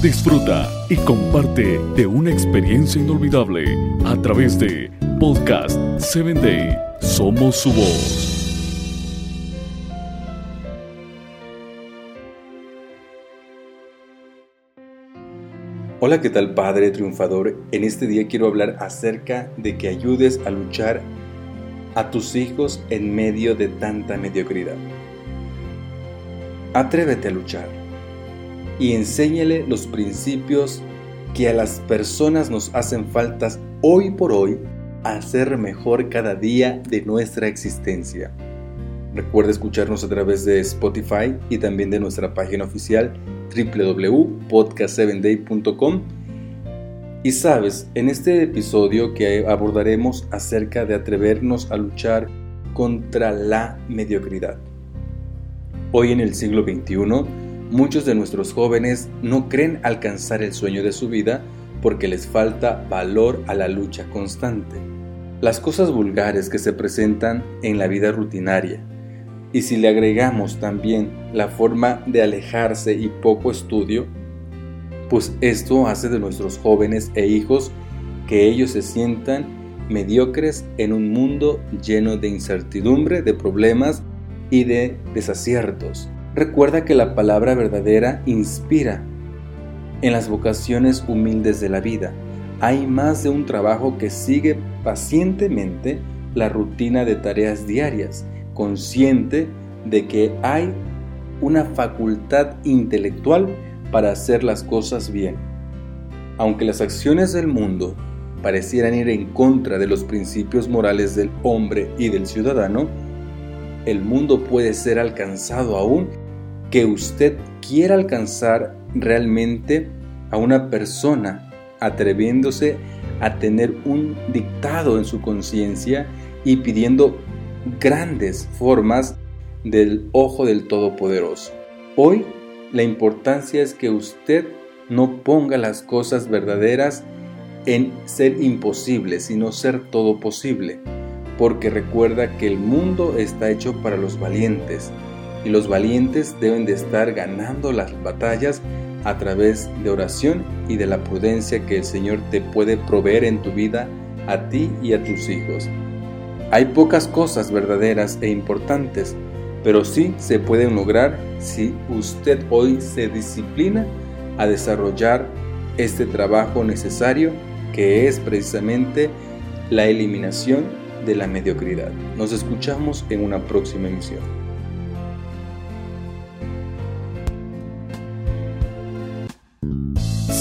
Disfruta y comparte de una experiencia inolvidable a través de Podcast 7 Day. Somos su voz. Hola, ¿qué tal Padre Triunfador? En este día quiero hablar acerca de que ayudes a luchar a tus hijos en medio de tanta mediocridad. Atrévete a luchar y enséñale los principios que a las personas nos hacen faltas hoy por hoy a ser mejor cada día de nuestra existencia. Recuerda escucharnos a través de Spotify y también de nuestra página oficial www.podcast7day.com. Y sabes, en este episodio que abordaremos acerca de atrevernos a luchar contra la mediocridad. Hoy en el siglo XXI, muchos de nuestros jóvenes no creen alcanzar el sueño de su vida porque les falta valor a la lucha constante. Las cosas vulgares que se presentan en la vida rutinaria, y si le agregamos también la forma de alejarse y poco estudio, pues esto hace de nuestros jóvenes e hijos que ellos se sientan mediocres en un mundo lleno de incertidumbre, de problemas y de desaciertos. Recuerda que la palabra verdadera inspira en las vocaciones humildes de la vida. Hay más de un trabajo que sigue pacientemente la rutina de tareas diarias, consciente de que hay una facultad intelectual para hacer las cosas bien. Aunque las acciones del mundo parecieran ir en contra de los principios morales del hombre y del ciudadano, el mundo puede ser alcanzado aún que usted quiera alcanzar realmente a una persona atreviéndose a tener un dictado en su conciencia y pidiendo grandes formas del ojo del Todopoderoso. Hoy la importancia es que usted no ponga las cosas verdaderas en ser imposible, sino ser todo posible, porque recuerda que el mundo está hecho para los valientes, y los valientes deben de estar ganando las batallas a través de oración y de la prudencia que el Señor te puede proveer en tu vida a ti y a tus hijos. Hay pocas cosas verdaderas e importantes, pero sí se pueden lograr si usted hoy se disciplina a desarrollar este trabajo necesario que es precisamente la eliminación de la mediocridad. Nos escuchamos en una próxima emisión.